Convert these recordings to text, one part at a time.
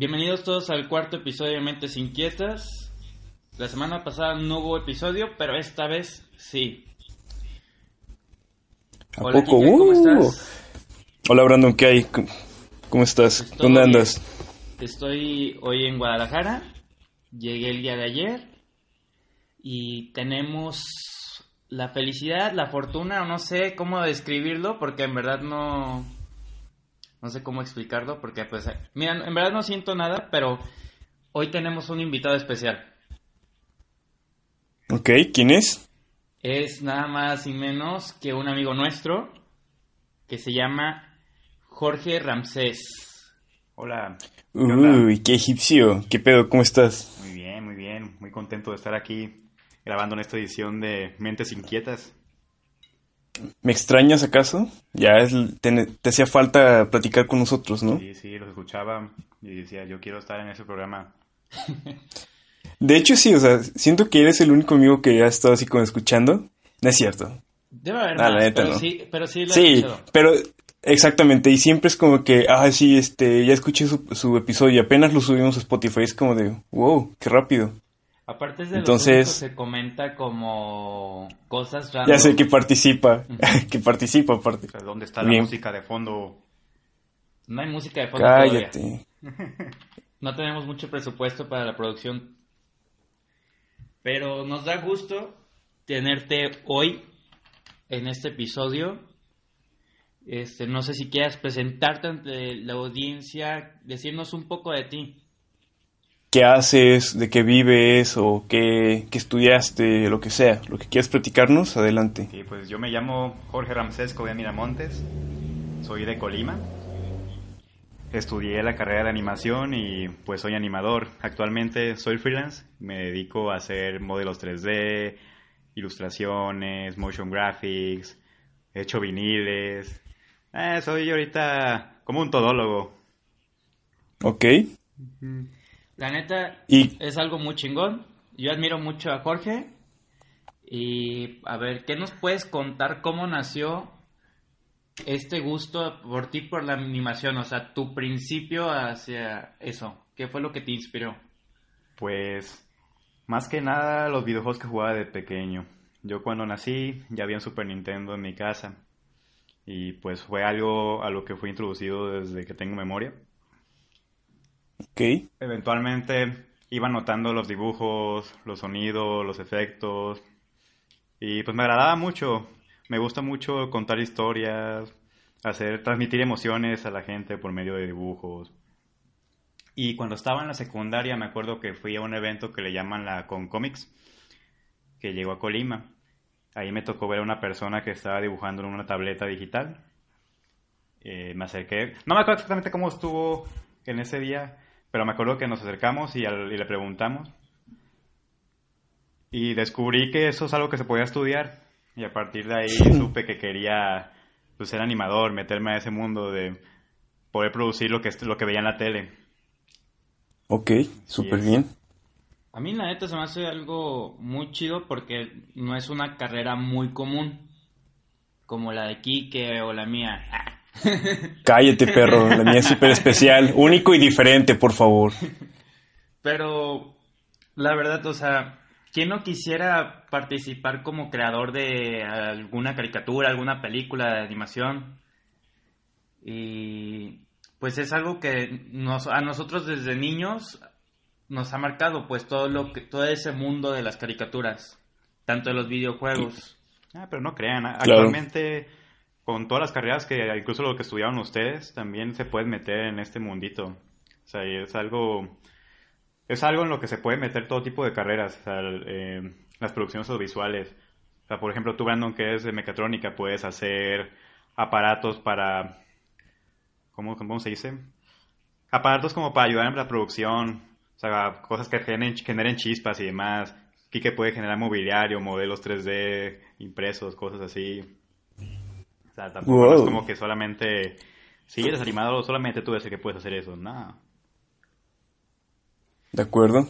Bienvenidos todos al cuarto episodio de Mentes Inquietas. La semana pasada no hubo episodio, pero esta vez sí. ¿A Hola, poco? ¿cómo uh. estás? Hola Brandon, ¿qué hay? ¿Cómo estás? Estoy, ¿Dónde andas? Estoy hoy en Guadalajara. Llegué el día de ayer. Y tenemos la felicidad, la fortuna, o no sé cómo describirlo, porque en verdad no, no sé cómo explicarlo, porque pues, mira, en verdad no siento nada, pero hoy tenemos un invitado especial. Ok, ¿quién es? Es nada más y menos que un amigo nuestro que se llama Jorge Ramsés. Hola. Uy, qué egipcio. ¿Qué pedo? ¿Cómo estás? Muy bien, muy bien. Muy contento de estar aquí grabando en esta edición de Mentes Inquietas. ¿Me extrañas acaso? Ya te, hacía falta platicar con nosotros, ¿no? Sí, sí, los escuchaba y decía, yo quiero estar en ese programa. De hecho, sí, o sea, siento que eres el único amigo que ha estado así como escuchando. No es cierto. Debe haber ah, más, pero, sí, pero sí lo Sí, pero exactamente, y siempre es como que, ah, sí, este, ya escuché su, su episodio y apenas lo subimos a Spotify, es como de, wow, qué rápido. Aparte de Entonces, se comenta como cosas raras. Ya sé que participa, que participa aparte. ¿Dónde está la música de fondo? No hay música de fondo Cállate. No tenemos mucho presupuesto para la producción. Pero nos da gusto tenerte hoy en este episodio. Este, no sé si quieras presentarte ante la audiencia, decirnos un poco de ti qué haces, de qué vives o qué, estudiaste, lo que sea. Lo que quieras platicarnos, adelante. Sí, pues yo me llamo Jorge Ramsés de Miramontes, soy de Colima. Estudié la carrera de animación y pues soy animador. Actualmente soy freelance, me dedico a hacer modelos 3D, ilustraciones, motion graphics, he hecho viniles. Eh, soy ahorita como un todólogo. Ok. La neta es algo muy chingón. Yo admiro mucho a Jorge. Y a ver, ¿qué nos puedes contar cómo nació este gusto por ti por la animación? O sea, tu principio hacia eso. ¿Qué fue lo que te inspiró? Pues, más que nada los videojuegos que jugaba de pequeño. Yo cuando nací ya había un Super Nintendo en mi casa. Y pues fue algo a lo que fui introducido desde que tengo memoria. Eventualmente iba notando los dibujos, los sonidos, los efectos. Y pues me agradaba mucho. Me gusta mucho contar historias, hacer, transmitir emociones a la gente por medio de dibujos. Y cuando estaba en la secundaria me acuerdo que fui a un evento que le llaman la Con que llegó a Colima. Ahí me tocó ver a una persona que estaba dibujando en una tableta digital. Eh, me acerqué. No me acuerdo exactamente cómo estuvo en ese día, pero me acuerdo que nos acercamos y, le preguntamos. Y descubrí que eso es algo que se podía estudiar. Y a partir de ahí supe que quería pues, ser animador, meterme a ese mundo de poder producir lo que, lo que veía en la tele. Ok, súper bien. A mí la neta se me hace algo muy chido porque no es una carrera muy común como la de Kike o la mía. Cállate, perro. La mía es súper especial. Único y diferente, por favor. Pero, la verdad, o sea, ¿quién no quisiera participar como creador de alguna caricatura, alguna película de animación? Y pues es algo que nos, a nosotros desde niños nos ha marcado, pues todo lo que, todo ese mundo de las caricaturas, tanto de los videojuegos. Ah, pero no crean, actualmente con todas las carreras que incluso lo que estudiaron ustedes, también se pueden meter en este mundito. O sea, es algo, es algo en lo que se puede meter todo tipo de carreras, o sea, eh, las producciones audiovisuales. O sea, por ejemplo, tú, Brandon, que es de mecatrónica, puedes hacer aparatos para ¿cómo, se dice? Aparatos como para ayudar en la producción, o sea, cosas que generen, chispas y demás. Que puede generar mobiliario, modelos 3D impresos, cosas así. Sea, tampoco Wow. es como que solamente... Si eres animador, solamente tú eres el que puedes hacer eso. No. ¿De acuerdo?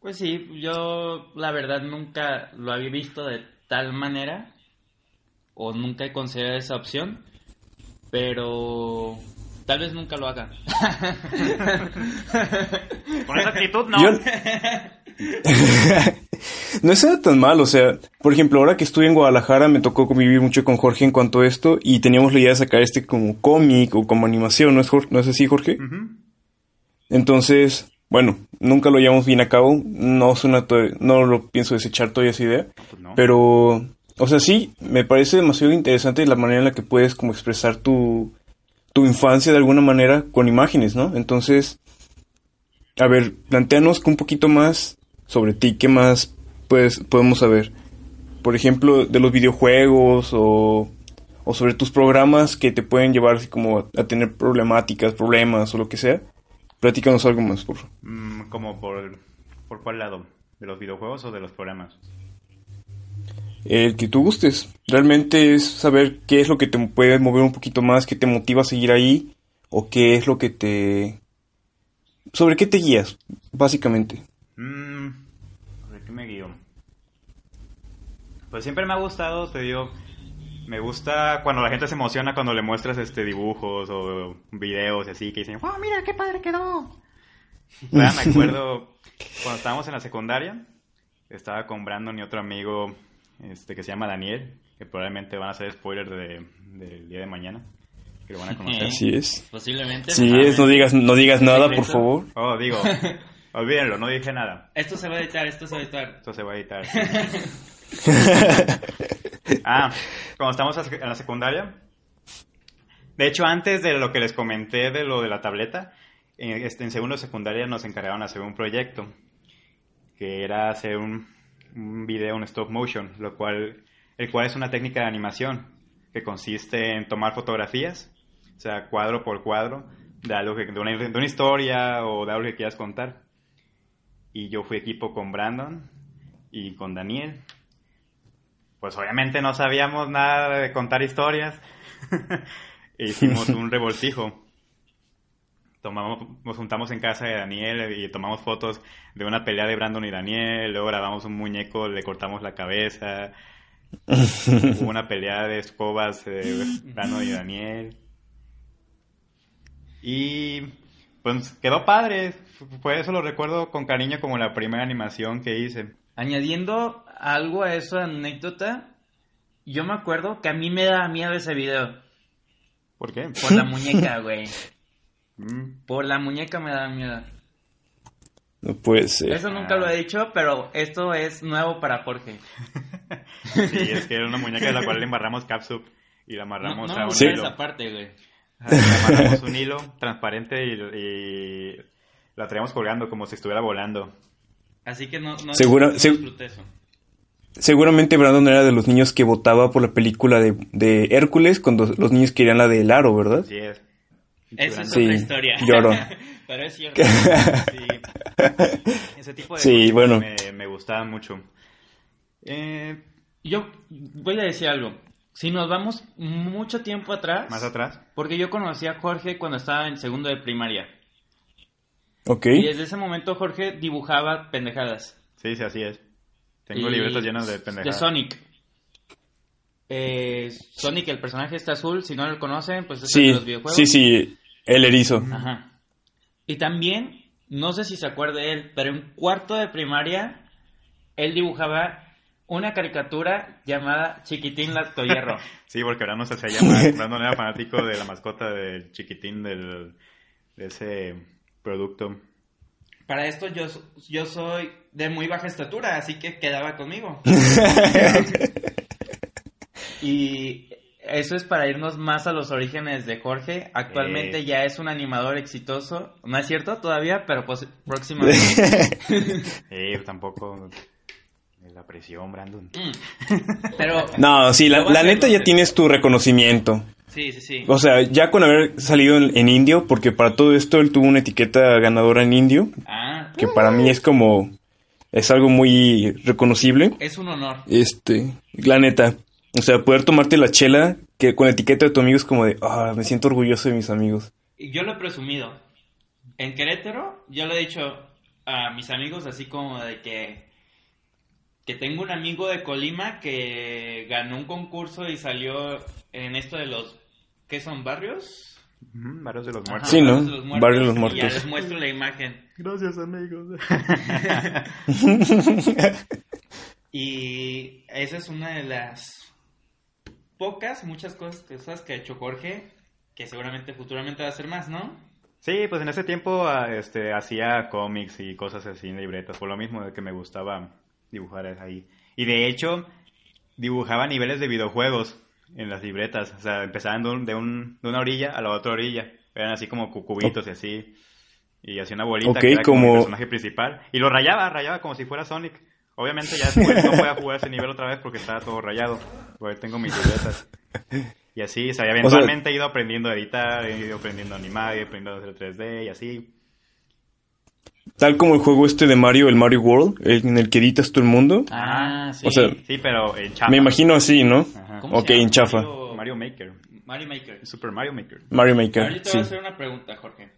Pues sí, yo la verdad nunca lo había visto de tal manera o nunca he considerado esa opción, pero tal vez nunca lo haga. Con esa actitud, no. Yo- no es tan mal, o sea, por ejemplo, ahora que estuve en Guadalajara me tocó convivir mucho con Jorge en cuanto a esto y teníamos la idea de sacar este como cómic o como animación, ¿no es, ¿no es así, Jorge? Entonces, bueno, nunca lo llevamos bien a cabo, no, suena no lo pienso desechar todavía esa idea, pues no. pero, o sea, sí, me parece demasiado interesante la manera en la que puedes como expresar tu, tu infancia de alguna manera con imágenes, ¿no? Entonces, a ver, planteanos un poquito más sobre ti, ¿qué más pues, podemos saber? Por ejemplo, de los videojuegos o, o sobre tus programas que te pueden llevar así como a, a tener problemáticas, problemas o lo que sea. Platícanos algo más, por favor. Mm, como por, por cuál lado, de los videojuegos o de los programas. El que tú gustes. Realmente es saber qué es lo que te puede mover un poquito más, qué te motiva a seguir ahí, o qué es lo que te... ¿Sobre qué te guías, básicamente? Pues siempre me ha gustado, te digo, me gusta cuando la gente se emociona cuando le muestras este dibujos o videos y así que dicen, ¡wow, mira qué padre quedó! Todavía me acuerdo cuando estábamos en la secundaria, estaba con Brandon y otro amigo este que se llama Daniel, que probablemente van a hacer spoilers de, del día de mañana, que lo van a conocer. Así es. Posiblemente. Sí es, no digas, no digas nada, por favor. Oh, digo, olvídenlo, no dije nada. Esto se va a editar, esto se va a editar. Esto se va a editar. ah, cuando estamos en la secundaria. De hecho, antes de lo que les comenté de lo de la tableta, en, este, en segundo de secundaria nos encargaron de hacer un proyecto que era hacer un, un video en stop motion, lo cual, el cual es una técnica de animación que consiste en tomar fotografías, o sea, cuadro por cuadro, de algo que, de, una, de una historia o de algo que quieras contar. Y yo fui equipo con Brandon y con Daniel. Pues obviamente no sabíamos nada de contar historias. E Hicimos un revoltijo. Tomamos, nos juntamos en casa de Daniel y tomamos fotos de una pelea de Brandon y Daniel. Luego grabamos un muñeco, le cortamos la cabeza. Hubo una pelea de escobas de Brandon y Daniel. Y pues quedó padre. Por eso lo recuerdo con cariño como la primera animación que hice. Añadiendo algo a esa anécdota, yo me acuerdo que a mí me daba miedo ese video. ¿Por qué? Por la muñeca, güey. Mm, Por la muñeca me daba miedo. No puede ser. Eso nunca lo he dicho, pero esto es nuevo para Jorge. Sí, es que era una muñeca de la cual le embarramos capsup y la amarramos no a un hilo. esa parte, güey. Amarramos un hilo transparente y, y la traíamos colgando como si estuviera volando. Así que no, no, Segura- no eso. Seguramente Brandon era de los niños que votaba por la película de, de Hércules cuando los niños querían la de Aro, ¿verdad? Así es. Esa es Sí, otra historia. lloro. pero es cierto. Sí. Ese tipo de Sí, cosas bueno. me, me gustaban mucho. Eh, Yo voy a decir algo. Si nos vamos mucho tiempo atrás, más atrás. porque yo conocí a Jorge cuando estaba en segundo de primaria. Ok. Y desde ese momento Jorge dibujaba pendejadas. Sí, sí, así es. Tengo Y- libretos llenos de pendejadas. De Sonic. Eh, Sonic, el personaje está azul. Si no lo conocen, pues es el de Sí, los videojuegos. sí, sí, el erizo. Ajá. Y también, no sé si se acuerde él, pero en cuarto de primaria, él dibujaba una caricatura llamada Chiquitín Lactohierro. Sí, porque ahora no se hacía llamar. Brandon era fanático de la mascota del chiquitín del, de ese producto. Para esto yo, yo soy de muy baja estatura, así que quedaba conmigo. y eso es para irnos más a los orígenes de Jorge. Actualmente Eh. ya es un animador exitoso. No es cierto todavía, pero pues próximamente. Eh, tampoco. La presión, Brandon. Mm. Pero No, sí, la, Lo la neta lo ya tienes tu reconocimiento. Sí, sí, sí. O sea, ya con haber salido en, en indio, porque para todo esto él tuvo una etiqueta ganadora en indio, Ah, que para mí es como... Es algo muy reconocible. es un honor. Este, la neta. O sea, poder tomarte la chela que con la etiqueta de tu amigo es como de, ah, me siento orgulloso de mis amigos. Y yo lo he presumido. En Querétaro, yo le he dicho a mis amigos así como de que que tengo un amigo de Colima que ganó un concurso y salió en esto de los ¿qué son barrios? Varios de los Ajá, muertos. Sí, ¿no? Barrios de los Barrios de los Y ya Muertos. les muestro la imagen. Gracias, amigos. Y esa es una de las pocas, muchas cosas, cosas que ha hecho Jorge, que seguramente futuramente va a hacer más, ¿no? Sí, pues en ese tiempo ah, este, hacía cómics y cosas así en libretas, por lo mismo de que me gustaba dibujar ahí. Y de hecho, dibujaba niveles de videojuegos en las libretas, o sea, empezaban de, un- de, un- de una orilla a la otra orilla, eran así como cu- cubitos y así, y hacía una bolita Ok, que era como, como- el personaje principal, y lo rayaba, rayaba como si fuera Sonic. Obviamente ya después no podía jugar ese nivel otra vez porque estaba todo rayado, porque tengo mis libretas. Y así, o sea, eventualmente he ido aprendiendo a editar, he ido aprendiendo a animar, he ido aprendiendo a hacer 3D y así. Tal como el juego este de Mario, el Mario World, en el que editas todo el mundo. Ah, sí. O sea, Sí, pero en chafa. Me imagino así, ¿no? Ajá. ¿Cómo Ok, se llama? en chafa. Mario, Mario Maker. Mario Maker. Super Mario Maker. Mario Maker, Ahorita te sí. voy a hacer una pregunta, Jorge.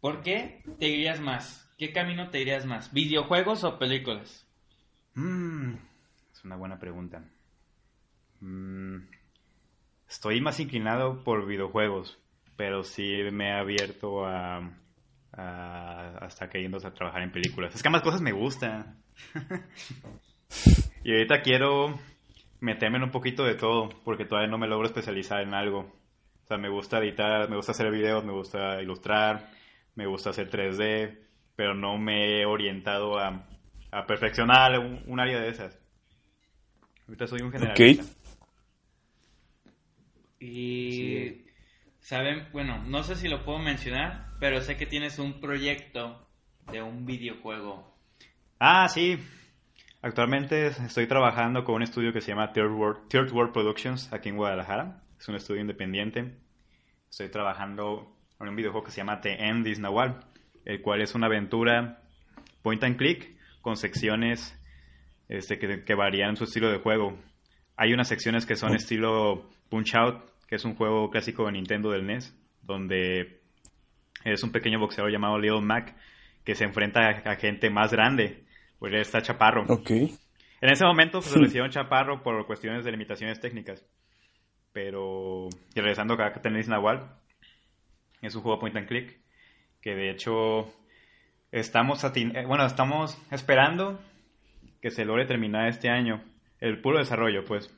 ¿Por qué te irías más? ¿Qué camino te irías más? ¿Videojuegos o películas? Mm, es una buena pregunta. Mm, estoy más inclinado por videojuegos, pero sí me he abierto a, a hasta queriendo a trabajar en películas. Es que ambas cosas me gustan. y ahorita quiero meterme en un poquito de todo, porque todavía no me logro especializar en algo. O sea, me gusta editar, me gusta hacer videos, me gusta ilustrar, me gusta hacer 3D, pero no me he orientado a, a perfeccionar un, un área de esas. Ahorita soy un generalista. Y Sí. Saben, bueno, no sé si lo puedo mencionar, pero sé que tienes un proyecto de un videojuego. Ah, sí. Actualmente estoy trabajando con un estudio que se llama Third World, Third World Productions aquí en Guadalajara. Es un estudio independiente. Estoy trabajando en un videojuego que se llama The End is Nahual, el cual es una aventura point and click con secciones este, que, que varían su estilo de juego. Hay unas secciones que son estilo Punch Out, que es un juego clásico de Nintendo del NES, donde es un pequeño boxeador llamado Little Mac que se enfrenta a, gente más grande, pues él está chaparro. Ok. En ese momento pues, lo hicieron chaparro por cuestiones de limitaciones técnicas. Pero, y regresando acá a Tenis Nahual, es un juego point and click, que de hecho estamos, atin- eh, bueno, estamos esperando que se logre terminar este año. El puro desarrollo, pues.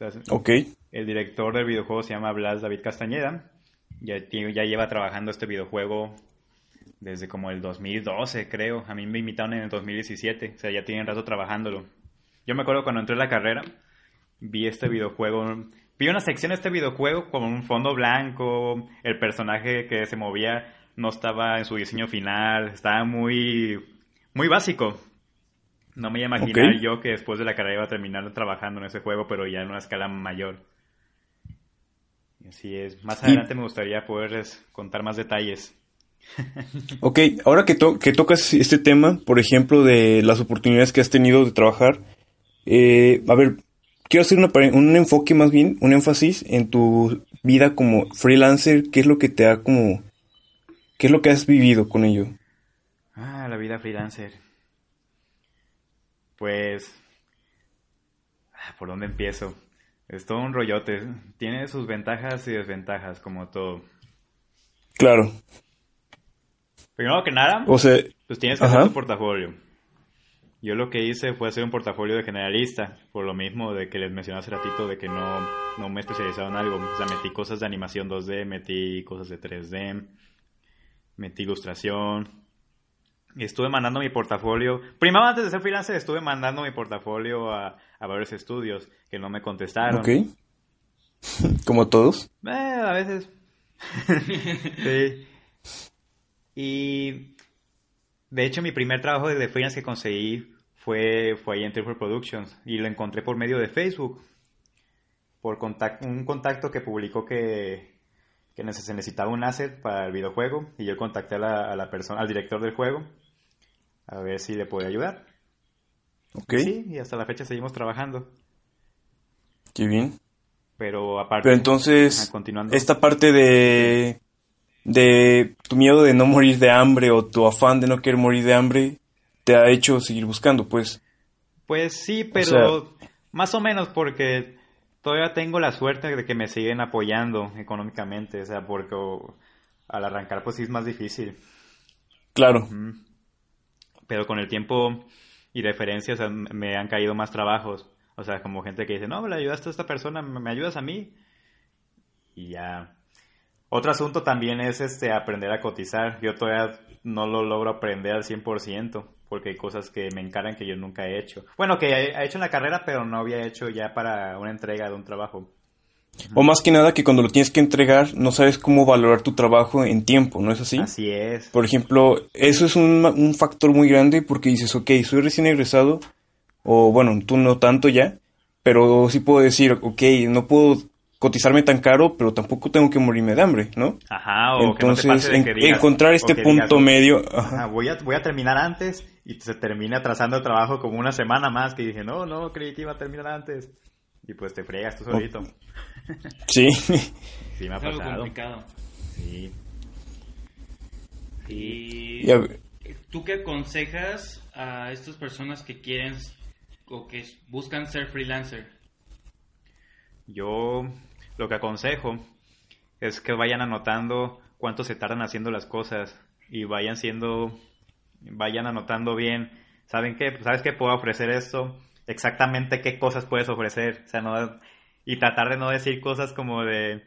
O sea, Ok. El director del videojuego se llama Blas David Castañeda. Ya, ya lleva trabajando este videojuego desde como el 2012, creo. A mí me invitaron en el 2017. O sea, ya tienen rato trabajándolo. Yo me acuerdo cuando entré a la carrera, vi este videojuego. Vi una sección de este videojuego con un fondo blanco. El personaje que se movía no estaba en su diseño final. Estaba muy, muy básico. No me iba a imaginar Ok. yo que después de la carrera iba a terminar trabajando en ese juego, pero ya en una escala mayor. Así es. Más adelante me gustaría poderles contar más detalles. Ok, ahora que, to- que tocas este tema, por ejemplo, de las oportunidades que has tenido de trabajar, eh, a ver, quiero hacer una un enfoque más bien, un énfasis en tu vida como freelancer, qué es lo que te ha como, qué es lo que has vivido con ello. Ah, la vida freelancer. Pues... ah, ¿Por dónde empiezo? Es todo un rollote. Tiene sus ventajas y desventajas, como todo. Claro, Primero que nada, o sea, pues tienes que Ajá. hacer tu portafolio. Yo lo que hice fue hacer un portafolio de generalista, por lo mismo de que les mencioné hace ratito de que no, no me he especializado en algo. O sea, metí cosas de animación 2D, metí cosas de 3D, metí ilustración. Estuve mandando mi portafolio. Primero, antes de ser freelancer, estuve mandando mi portafolio a, a varios estudios que no me contestaron. ok, como todos. Eh, a veces. sí. Y de hecho mi primer trabajo de freelance que conseguí fue, fue ahí en Triple Productions y lo encontré por medio de Facebook. por contact- un contacto que publicó que, que se necesitaba un asset para el videojuego y yo contacté a la, a la persona, al director del juego a ver si le podía ayudar. Ok, Sí, y hasta la fecha seguimos trabajando. qué bien. Pero aparte, Pero entonces, continuando. esta parte de, de tu miedo de no morir de hambre o tu afán de no querer morir de hambre te ha hecho seguir buscando, pues. Pues sí, pero sea- más o menos porque todavía tengo la suerte de que me siguen apoyando económicamente, o sea, porque al arrancar pues sí es más difícil. Claro. Pero con el tiempo y referencias me han caído más trabajos. O sea, como gente que dice, no, le ayudaste a esta persona, ¿me me ayudas a mí? Y ya. Otro asunto también es este aprender a cotizar. Yo todavía no lo logro aprender al 100% porque hay cosas que me encaran que yo nunca he hecho. Bueno, que he hecho en la carrera, pero no había hecho ya para una entrega de un trabajo. O más que nada que cuando lo tienes que entregar no sabes cómo valorar tu trabajo en tiempo, ¿no es así? Así es. Por ejemplo, eso es un, un factor muy grande porque dices, ok, soy recién egresado, o bueno, tú no tanto ya, pero sí puedo decir, ok, no puedo cotizarme tan caro, pero tampoco tengo que morirme de hambre, ¿no? Ajá, o Entonces, que no te pase de en- que digas- encontrar este que punto digas, medio, Ajá, voy, a, voy a terminar antes y se termina atrasando el trabajo como una semana más que dije, no, no, creí que iba a terminar antes. Y pues te fregas tú solito. sí, Sí, me ha Es algo pasado. complicado. Sí. Y ¿tú qué aconsejas a estas personas que quieren o que buscan ser freelancer? Yo lo que aconsejo es que vayan anotando cuánto se tardan haciendo las cosas y vayan siendo, vayan anotando bien. ¿Saben qué? Pues, ¿Sabes qué puedo ofrecer esto? Exactamente qué cosas puedes ofrecer. O sea, no, y tratar de no decir cosas como de,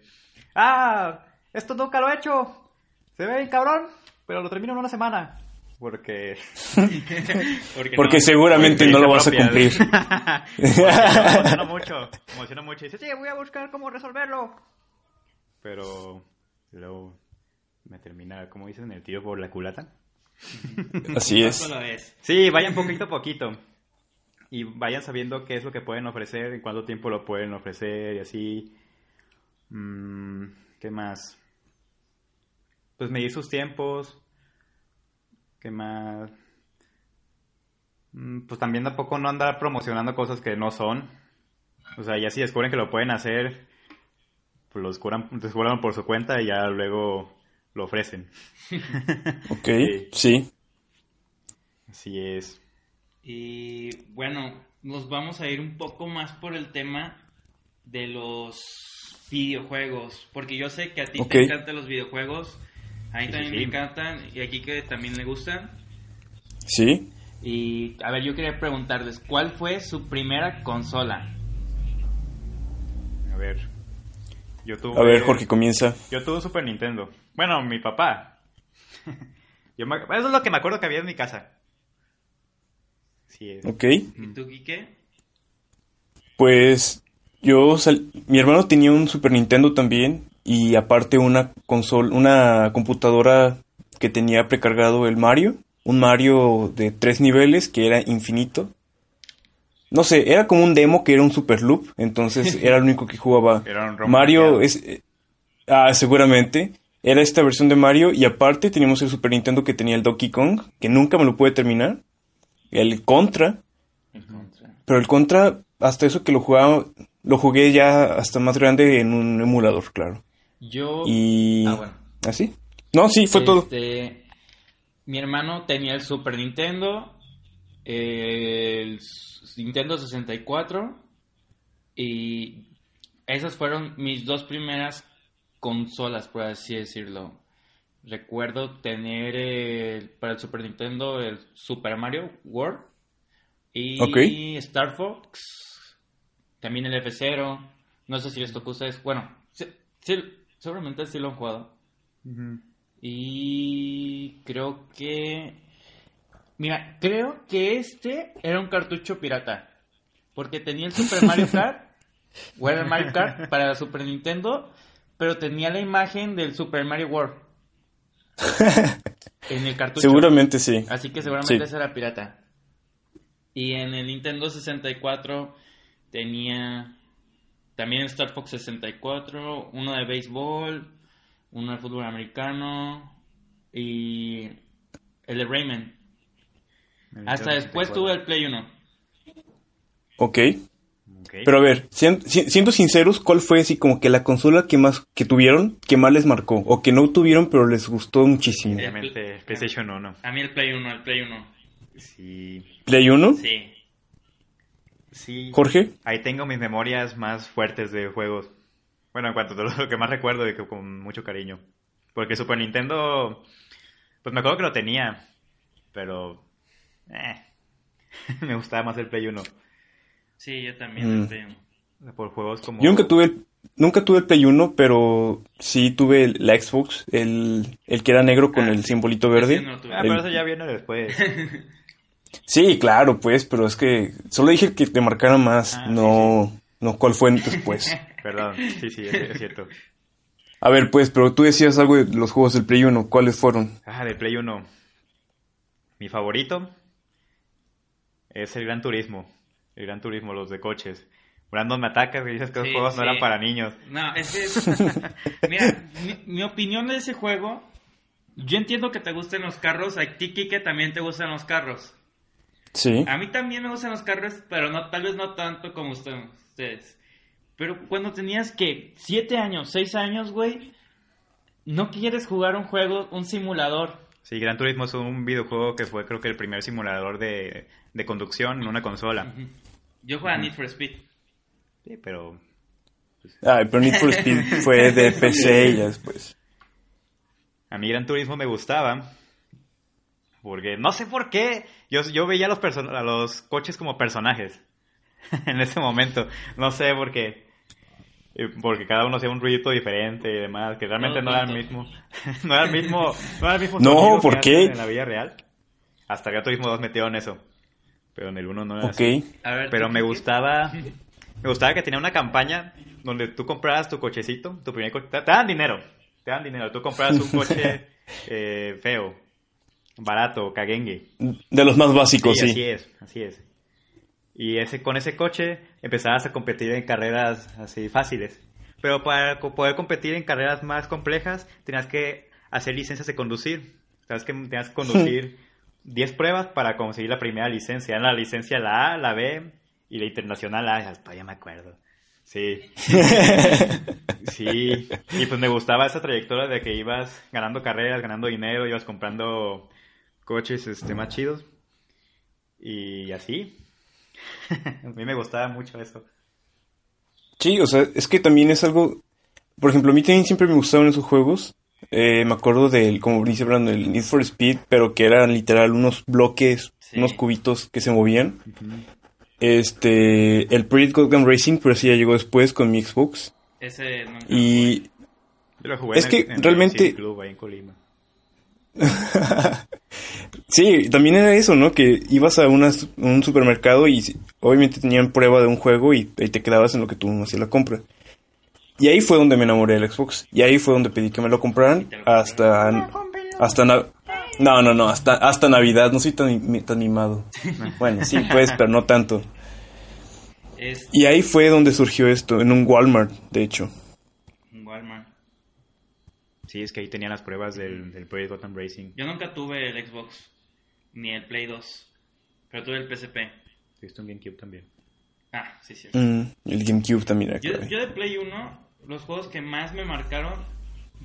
ah, esto nunca lo he hecho. Se ve bien cabrón, pero lo termino en una semana. Porque porque seguramente no lo vas a cumplir. me emociona mucho, me emociona mucho. Y dice, sí, voy a buscar cómo resolverlo. Pero luego me termina, como dicen, el tiro por la culata. Así es. Sí, vayan poquito a poquito. Y vayan sabiendo qué es lo que pueden ofrecer, en cuánto tiempo lo pueden ofrecer y así. Mm, ¿Qué más? Pues medir sus tiempos. ¿Qué más? Mm, Pues también tampoco no andar promocionando cosas que no son. O sea, ya si descubren que lo pueden hacer, pues lo descubran, descubran por su cuenta y ya luego lo ofrecen. Ok, Sí. sí. Así es. Y bueno, nos vamos a ir un poco más por el tema de los videojuegos, porque yo sé que a ti te encantan los videojuegos, a mí Sí, también sí, me encantan y aquí que también le gustan. Sí. Y a ver, yo quería preguntarles, ¿cuál fue su primera consola? A ver. Yo tuve, A ver, Jorge, comienza. Yo tuve un Super Nintendo. Bueno, mi papá. Yo me- eso es lo que me acuerdo que había en mi casa. Sí, es. Ok. ¿Y tú, Quique? Pues yo, sal- mi hermano tenía un Super Nintendo también y aparte una consola, una computadora que tenía precargado el Mario, un Mario de tres niveles que era infinito. No sé, era como un demo que era un Super Loop, entonces era el único que jugaba. Era un ROM Mario es, eh, ah, seguramente era esta versión de Mario y aparte teníamos el Super Nintendo que tenía el Donkey Kong, que nunca me lo pude terminar, el Contra, El Contra. pero el Contra, hasta eso que lo jugaba, lo jugué ya hasta más grande en un emulador, claro. Yo... Y... Ah, bueno. ¿Así? No, sí, fue todo. Este, Mi hermano tenía el Super Nintendo, el Nintendo 64 y esas fueron mis dos primeras consolas, por así decirlo. Recuerdo tener el- para el Super Nintendo el Super Mario World y. Star Fox, también el F0. No sé si les tocó a ustedes. Bueno, sí- sí, seguramente sí lo han jugado. Y creo que... Mira, creo que este era un cartucho pirata. Porque tenía el Super Mario Kart, o era el Mario Kart para la Super Nintendo, pero tenía la imagen del Super Mario World. En el cartucho. Seguramente sí. Así que seguramente Sí. era pirata. Y en el Nintendo 64 tenía también Star Fox 64, uno de béisbol, uno de fútbol americano y el de Rayman. Hasta después 64. tuve el Play 1. Ok. Pero a ver, sien- si- siendo sinceros, ¿cuál fue así como que la consola que más que tuvieron, que más les marcó? O que no tuvieron, pero les gustó muchísimo. Obviamente, PlayStation 1. A mí el Play 1, el Play 1. Sí. ¿Play 1? Sí. Sí. Jorge. Ahí tengo mis memorias más fuertes de juegos. Bueno, en cuanto a lo que más recuerdo y que con mucho cariño. Porque Super Nintendo, pues me acuerdo que lo tenía, pero eh, me gustaba más el Play 1. Sí, yo también Mm. el Play 1. Por juegos como... Yo nunca tuve el, nunca tuve el Play 1, pero sí tuve el- la Xbox, el, el que era negro con Ah, el simbolito verde. no. Ah, El- pero eso ya viene después. Sí, claro, pues, pero es que solo dije que te marcara más, Ah, sí, no, no cuál fue después. Perdón, sí, sí, es, es cierto. A ver, pues, pero tú decías algo de los juegos del Play 1, ¿cuáles fueron? Ah, de Play 1. Mi favorito es el Gran Turismo. El Gran Turismo, los de coches. Brandon me atacas y dices que los Sí, juegos no eran para niños. No, es que... mira, mi, mi opinión de ese juego... Yo entiendo que te gusten los carros. A ti, Kike, también te gustan los carros. Sí. A mí también me gustan los carros, pero no, tal vez no tanto como usted- ustedes. Pero cuando tenías que siete años, seis años, güey, no quieres jugar un juego, un simulador. Sí, Gran Turismo es un videojuego que fue creo que el primer simulador de, de conducción en una consola. Yo jugaba Need for Speed. Sí, pero Ay, pero Need for Speed fue de PC y ya después. a mí Gran Turismo me gustaba porque no sé por qué yo, yo veía a los, a los coches como personajes en ese momento. No sé por qué. Eh, Porque cada uno hacía un ruido diferente y demás, que realmente no era el mismo. no era el mismo. No, era el mismo No, ¿por qué? En la vida real. Hasta Gran Turismo 2 metieron eso. Pero en el 1 no era Ok. así. A ver, Pero ¿tú, me gustaba. Me gustaba que tenía una campaña donde tú comprabas tu cochecito, tu primer coche. Te, te dan dinero. Te dan dinero. Tú comprabas un coche eh, feo, barato, caguengue. De los más básicos, Sí, sí. así es, así es. Y ese, con ese coche empezabas a competir en carreras así fáciles. Pero para poder competir en carreras más complejas, tenías que hacer licencias de conducir. Sabes que tenías que conducir 10 pruebas para conseguir la primera licencia. Era la licencia la A, la B y la internacional A. Ya, todavía me acuerdo. Sí. Sí. Y pues me gustaba esa trayectoria de que ibas ganando carreras, ganando dinero, ibas comprando coches este, más chidos. Y así. A mí me gustaba mucho eso. Sí, o sea, es que también es algo. Por ejemplo, a mí también siempre me gustaban esos juegos. Eh, me acuerdo del, como dice hablando, el Need for Speed, pero que eran literal unos bloques, Sí. unos cubitos que se movían. Este, el Project Gotham Racing, pero sí ya llegó después con mi Xbox. Ese nunca lo Y Yo lo jugué Es en que el, en el realmente- City Club ahí en Colima. Sí, también era eso, ¿no? Que ibas a un supermercado y obviamente tenían prueba de un juego y, te quedabas en lo que tú hacías la compra. Y ahí fue donde me enamoré del Xbox. Y ahí fue donde pedí que me lo compraran hasta... Hasta... no, no, no, hasta, hasta Navidad. No soy tan, tan mimado. Bueno, sí, pues, pero no tanto. Y ahí fue donde surgió esto, en un Walmart, de hecho. Sí, es que ahí tenían las pruebas del, del Project Gotham Racing. Yo nunca tuve el Xbox, ni el Play 2, pero tuve el PSP. Tuviste un GameCube también. Ah, sí, sí. Mm, el GameCube también era Yo, yo de Play 1, los juegos que más me marcaron,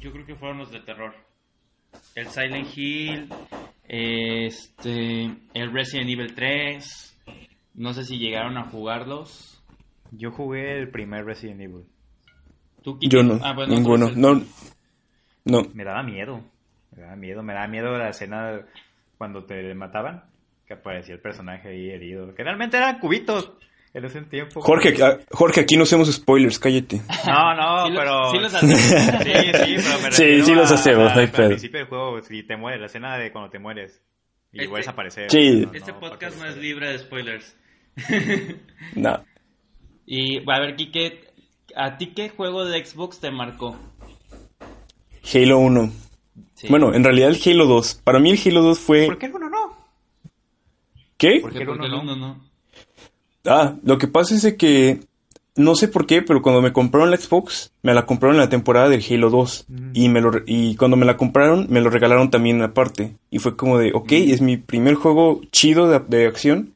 yo creo que fueron los de terror. El Silent Hill, este, el Resident Evil 3. No sé si llegaron a jugarlos. Yo jugué el primer Resident Evil. ¿Tú? Yo no, Ah, bueno, ninguno. No, no. Me daba miedo. Me daba miedo. Me daba miedo la escena cuando te mataban. Que aparecía el personaje ahí herido. Que realmente eran cubitos en ese tiempo. Jorge, a- Jorge, aquí no hacemos spoilers, cállate. No, no, Sí lo- pero. sí los hacemos. Sí, sí, pero me Sí, sí los hacemos, a- no hay Al pedo. principio del juego, si te mueres, la escena de cuando te mueres. Y Este- vuelves a aparecer. Sí. No, Este no, podcast no es libre de spoilers. No. Y, a ver, Kike, ¿a ti qué juego de Xbox te marcó? Halo 1. Sí. Bueno, en realidad el Halo 2. Para mí el Halo 2 fue... ¿Por qué el uno no? ¿Qué? ¿Por ¿Por qué el uno el no? uno no? Ah, lo que pasa es de que no sé por qué, pero cuando me compraron la Xbox, me la compraron en la temporada del Halo 2. Y, me lo, y cuando me la compraron, me lo regalaron también aparte. Y fue como de, ok, es mi primer juego chido de, de acción.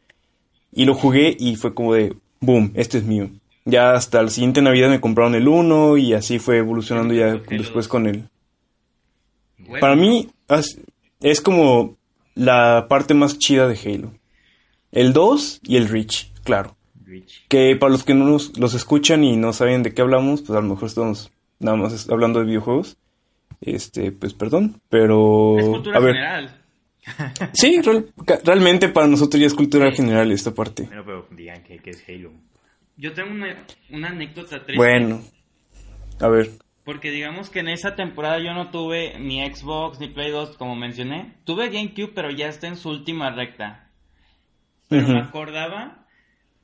Y lo jugué y fue como de, boom, este es mío. Ya hasta la siguiente Navidad me compraron el 1 y así fue evolucionando ya después 2. con el... Bueno, Para mí as- es como la parte más chida de Halo. El 2 y el Reach, claro. Que para los que no nos, los escuchan y no saben de qué hablamos, pues a lo mejor estamos nada más hablando de videojuegos. Este, pues perdón, pero... es cultura a ver, general. sí, real- realmente para nosotros ya es cultura Sí. general esta parte. Bueno, pero digan que, que es Halo. Yo tengo una, una anécdota triste. Bueno, a ver, Porque digamos que en esa temporada yo no tuve ni Xbox ni Play 2, como mencioné. Tuve GameCube, pero ya está en su última recta. Pero me acordaba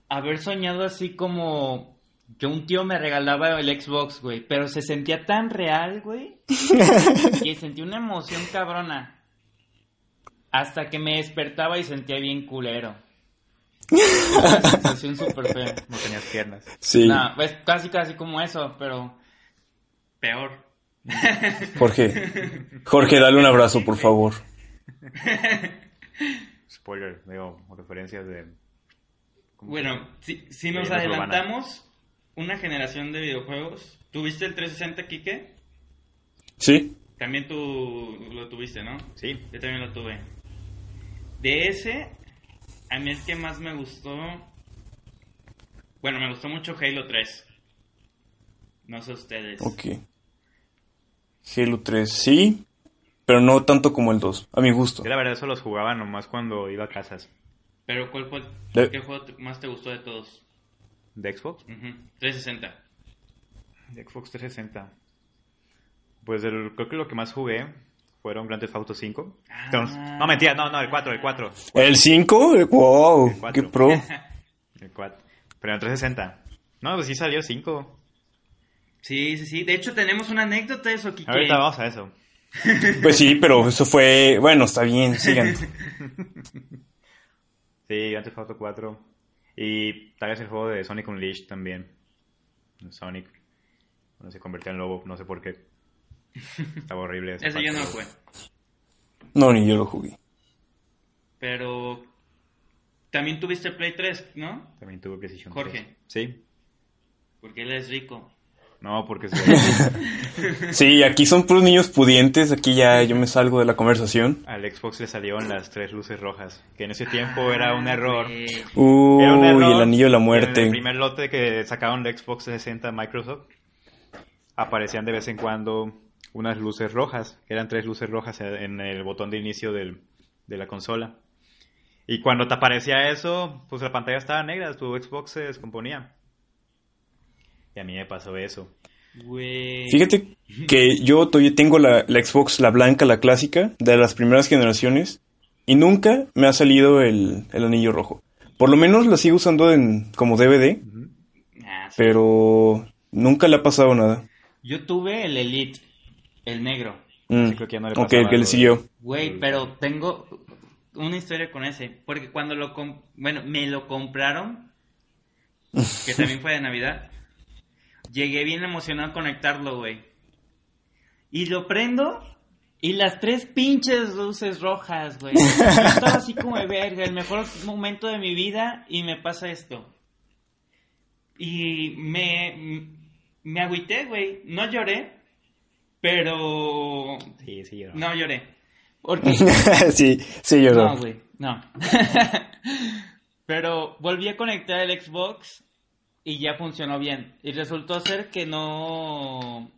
haber soñado así como que un tío me regalaba el Xbox, güey. Pero se sentía tan real, güey, que sentí una emoción cabrona. Hasta que me despertaba y sentía bien culero. Una sensación súper fea. No tenías piernas. sí, No, pues casi casi como eso, pero peor. Jorge. Jorge, dale un abrazo, por favor. Spoiler, digo, referencias de... ¿cómo se Bueno, si, si nos urbana. adelantamos una generación de videojuegos, ¿tuviste el 360, Kike? ¿Sí? También tú lo tuviste, ¿no? Sí, Yo también lo tuve. De ese, a mí es que más me gustó. Bueno, me gustó mucho Halo 3. No sé ustedes. Ok. Halo 3, sí, pero no tanto como el 2, a mi gusto. yo la verdad eso los jugaba nomás cuando iba a casas. Pero ¿cuál fue De- qué juego más te gustó de todos? ¿De Xbox? Ujú, 360. De Xbox 360. Pues el- creo que lo que más jugué fueron Grand Theft Auto 5. Ah. Entonces, no, mentira, no, no, el 4, el 4. ¿El 5? ¡Wow! El cuatro. ¡Qué pro! El 4. Pero en el 360. No, pues sí salió 5. Sí, sí, sí. De hecho, tenemos una anécdota de eso, Kike. Ahorita vamos a eso. Pues sí, pero eso fue... Bueno, está bien, sigan. Sí, Grand Theft Auto 4. Y tal vez el juego de Sonic Unleashed también. Sonic. Cuando se convirtió en lobo, no sé por qué. Estaba horrible. Ese yo parte. no lo jugué. No, ni yo lo jugué. Pero también tuviste Play 3, ¿no? También tuve PlayStation Jorge. 3. Sí. Porque él es rico. No, porque se- Sí, aquí son puros niños pudientes, aquí ya yo me salgo de la conversación. al Xbox le salieron las tres luces rojas. Que en ese tiempo era un error. Uy, Era un error. el anillo de la En muerte. el primer lote que sacaron de Xbox 360 Microsoft, aparecían de vez en cuando unas luces rojas, que eran tres luces rojas en el botón de inicio del- de la consola. Y cuando te aparecía eso, pues la pantalla estaba negra, tu Xbox se descomponía. Y a mí me pasó eso. Fíjate que yo todavía tengo la, la Xbox, la blanca, la clásica, de las primeras generaciones, y nunca me ha salido el, el anillo rojo. Por lo menos la sigo usando en, como DVD, Ah, sí. pero nunca le ha pasado nada. Yo tuve el Elite, el negro. Mm. Creo que ya no le ok, el que lo le siguió. Güey, pero tengo una historia con ese. Porque cuando lo... Bueno, me lo compraron, que también fue de Navidad, llegué bien emocionado a conectarlo, güey. Y lo prendo y las tres pinches luces rojas, güey. Yo Estaba así como de verga, el mejor momento de mi vida y me pasa esto. Y me, me agüité, güey. No lloré, pero... Sí, sí, yo. No lloré. Porque sí, sí, yo no, güey, no. Pero volví a conectar el Xbox y ya funcionó bien. Y resultó ser que no,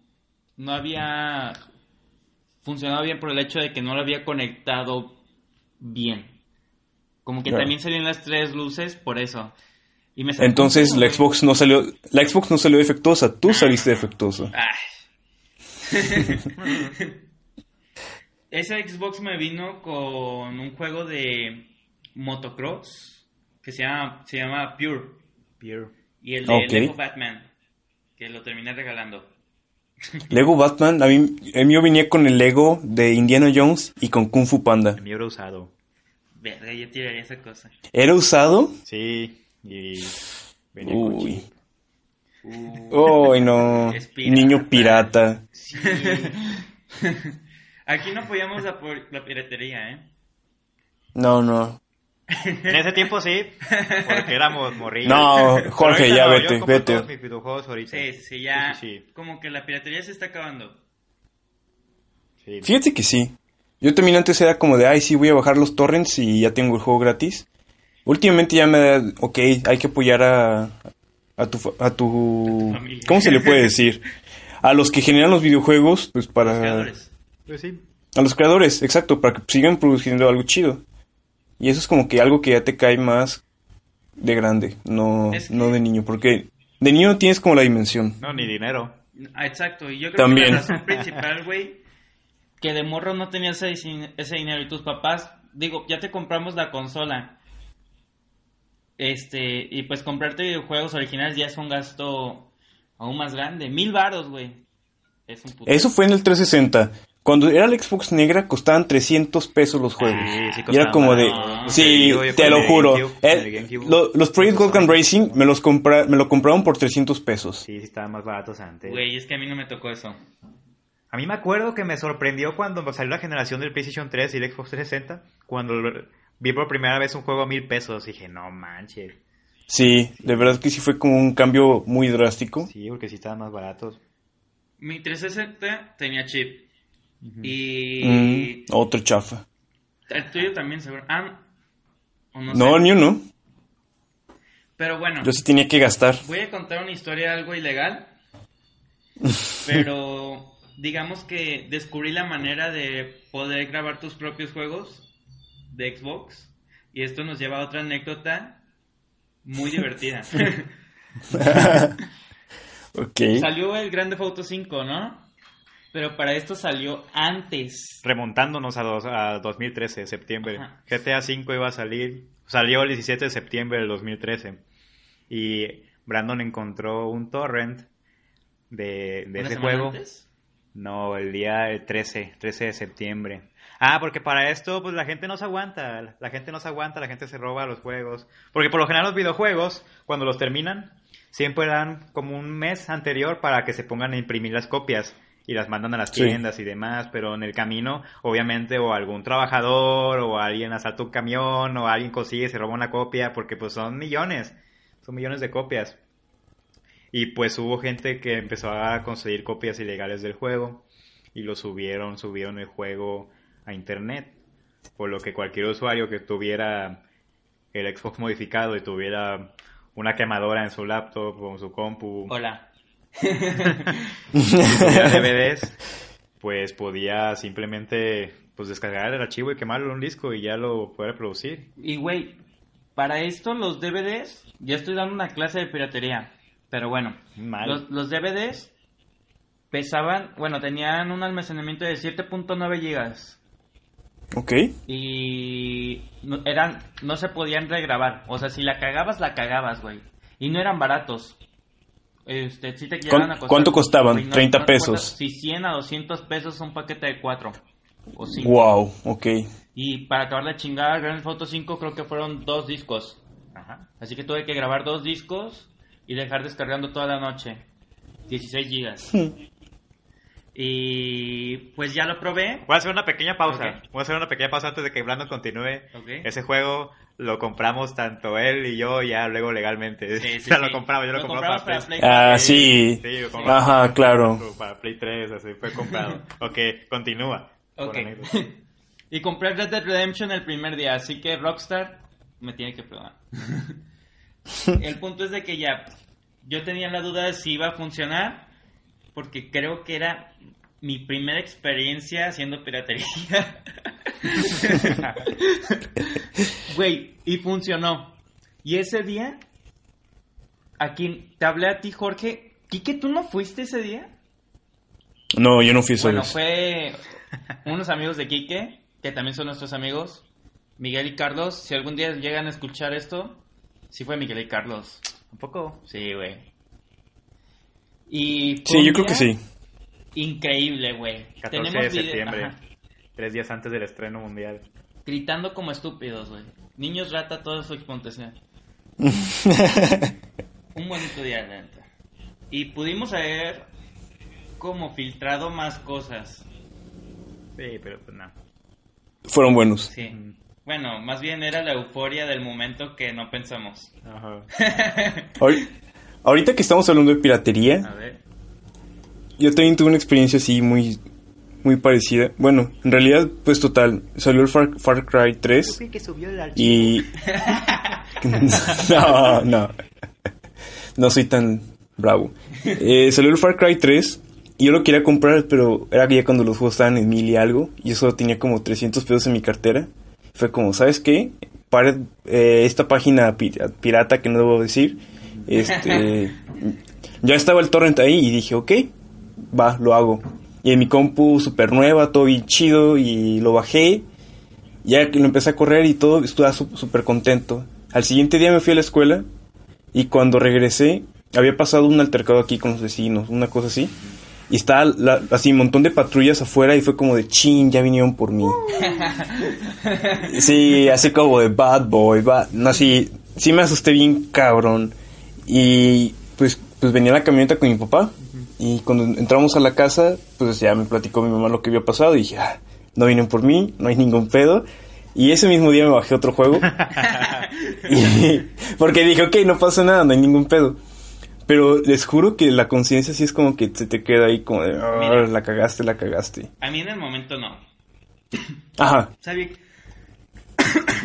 no había funcionado bien por el hecho de que no lo había conectado bien. Como que Claro. también salían las tres luces por eso. Y me Entonces la Xbox no salió, la Xbox no salió defectuosa, tú saliste. Ay. Ese Xbox me vino con un juego de motocross que se llama, se llama Pure. Beer. Y el de. Lego Batman, que lo terminé regalando. Lego Batman, a mí, el mío venía con el Lego de Indiana Jones y con Kung Fu Panda. El mío era usado. Verga, yo tiraría esa cosa. ¿Era usado? Sí, y venía con Uy. Uh, ¡Ay, no! Pirata. Niño pirata. sí. Aquí no apoyamos la, por- la piratería, ¿eh? No, no. En ese tiempo sí, porque éramos morrillos. No, Jorge, ya no, vete, yo vete. todos mis videojuegos ahorita. Sí, sí, ya. Sí, sí, sí. Como que la piratería se está acabando. Sí. Fíjate que sí. Yo también antes era como de, ay, sí, voy a bajar los torrents y ya tengo el juego gratis. Últimamente ya me da, ok, hay que apoyar a, a tu, a tu, Familia. ¿cómo se le puede decir? A los que generan los videojuegos, pues para, Creadores. Pues sí. a los creadores, exacto, para que sigan produciendo algo chido. Y eso es como que algo que ya te cae más de grande, no, Es que- no de niño, porque de niño no tienes como la dimensión. No, ni dinero. Ah, exacto, y yo creo También. que la razón principal, güey, que de morro no tenías ese, ese dinero y tus papás, digo, ya te compramos la consola. Este, y pues comprarte videojuegos originales ya es un gasto aún más grande. Mil varos, güey. Es un puto. Eso fue en el 360. Cuando era la Xbox negra costaban 300 pesos los juegos. Sí, sí y era como de... Sí, te lo juro. Eh, lo- los Project Gold Racing me los, compra, me lo compraron por 300 pesos. Sí, sí estaban más baratos antes. Güey, es que a mí no me tocó eso. A mí me acuerdo que me sorprendió cuando salió la generación del PlayStation 3 y el Xbox 360, cuando vi por primera vez un juego a mil pesos. Dije, no manches. Sí, de verdad que sí fue como un cambio muy drástico. Sí, porque sí estaban más baratos. Mi 360 tenía chip. Y Mm, otro chafa. el tuyo también, seguro. Ah, o no, No, sé. el mío no. Pero bueno. Yo sí tenía que gastar. Voy a contar una historia algo ilegal, pero digamos que descubrí la manera de poder grabar tus propios juegos de Xbox y esto nos lleva a otra anécdota muy divertida. Ok. salió el Grande Auto 5, ¿no? Pero para esto salió antes. Remontándonos a, dos- a 2013, septiembre. Ajá. GTA V iba a salir, salió el 17 de septiembre del 2013. Y Brandon encontró un torrent de, de ¿Una ese juego. antes? No, el día el 13, 13 de septiembre. Ah, porque para esto, pues la gente no se aguanta. La gente no se aguanta, la gente se roba los juegos. Porque por lo general los videojuegos, cuando los terminan, siempre dan como un mes anterior para que se pongan a imprimir las copias y las mandan a las Sí. tiendas y demás. Pero en el camino, obviamente, o algún trabajador, o alguien asalta un camión, o alguien consigue y se roba una copia, porque pues son millones. Son millones de copias. Y pues hubo gente que empezó a conseguir copias ilegales del juego y lo subieron, subieron el juego a internet. Por lo que cualquier usuario que tuviera el Xbox modificado y tuviera una quemadora en su laptop o en su compu, Hola. DVDs, pues podía simplemente pues descargar el archivo y quemarlo en un disco y ya lo poder producir. Y güey, para esto los DVDs, ya estoy dando una clase de piratería, pero bueno, Mal. los, los DVDs pesaban, bueno, tenían un almacenamiento de 7.9 gigas Ok. y no, eran, no se podían regrabar, o sea, si la cagabas, la cagabas, güey, y no eran baratos. Este, sí te llegaban a costar- cuánto costaban? no- 30 no te acuerdas pesos. Si 100 a 200 pesos un paquete de 4 o 5. Wow, ok. Y para acabar la chingada, Grand Theft Auto 5 creo que fueron dos discos. Ajá. Así que tuve que grabar dos discos y dejar descargando toda la noche. 16 gigas. y pues ya lo probé. Voy a hacer una pequeña pausa. Voy a hacer una pequeña pausa antes de que Brandon continúe. Ok. Ese juego lo compramos tanto él y yo ya luego legalmente. Sí, sí, ya sí. lo compramos, yo lo, compramos para Play. Ah, cuatro. sí. Sí, lo compramos Ajá, para- claro. Para Play 3, así fue comprado. ok, continúa. Ok. Y compré Red Dead Redemption el primer día, así que Rockstar me tiene que probar. el punto es de que ya yo tenía la duda de si iba a funcionar porque creo que era mi primera experiencia haciendo piratería. Güey, y funcionó. Y ese día, aquí te hablé a ti, Jorge. Quique, ¿tú no fuiste ese día? No, yo no fui esa Bueno, vez. fue unos amigos de Quique, que también son nuestros amigos, Miguel y Carlos. Si algún día llegan a escuchar esto, sí fue Miguel y Carlos. ¿Un poco? Sí, güey. Y Sí, yo creo que sí. Increíble, güey. 14 Tenemos de septiembre. Ajá. Tres días antes del estreno mundial. Gritando como estúpidos, güey. Niños rata toda su expontación. Un bonito día, neta. Y pudimos haber como filtrado más cosas. Sí, pero pues nada. Fueron buenos. Sí. Bueno, más bien era la euforia del momento que no pensamos. Ajá. Ahori- Ahorita que estamos hablando de piratería, A ver. yo también tuve una experiencia así muy, muy parecida. Bueno, en realidad, pues total, salió el Far, Far Cry 3 que subió el y... no, no. No soy tan bravo. Eh, salió el Far Cry 3 y yo lo quería comprar, pero era ya cuando los juegos estaban en mil y algo. Y eso tenía como 300 pesos en mi cartera. Fue como, ¿sabes qué? Para eh, esta página pi- pirata que no debo decir. Este, ya estaba el torrent ahí y dije, ok, va, lo hago. Y en mi compu super nueva, todo bien chido y lo bajé. Ya que lo empecé a correr y todo, estuve súper contento. Al siguiente día me fui a la escuela y cuando regresé había pasado un altercado aquí con los vecinos, una cosa así. Y estaba la- así un montón de patrullas afuera y fue como de chin, ya vinieron por mí. Sí, así como de bad boy, bad. No, sí, sí me asusté bien cabrón. Y pues, pues venía la camioneta con mi papá. Y cuando entramos a la casa, pues ya me platicó mi mamá lo que había pasado. Y dije, ah, no vienen por mí, no hay ningún pedo. Y ese mismo día me bajé otro juego. Y- porque dije, ok, no pasa nada, no hay ningún pedo. Pero les juro que la conciencia sí es como que se te queda ahí como de, "Ah, Mira. la cagaste, la cagaste. A mí en el momento no. Ajá. Sabía que...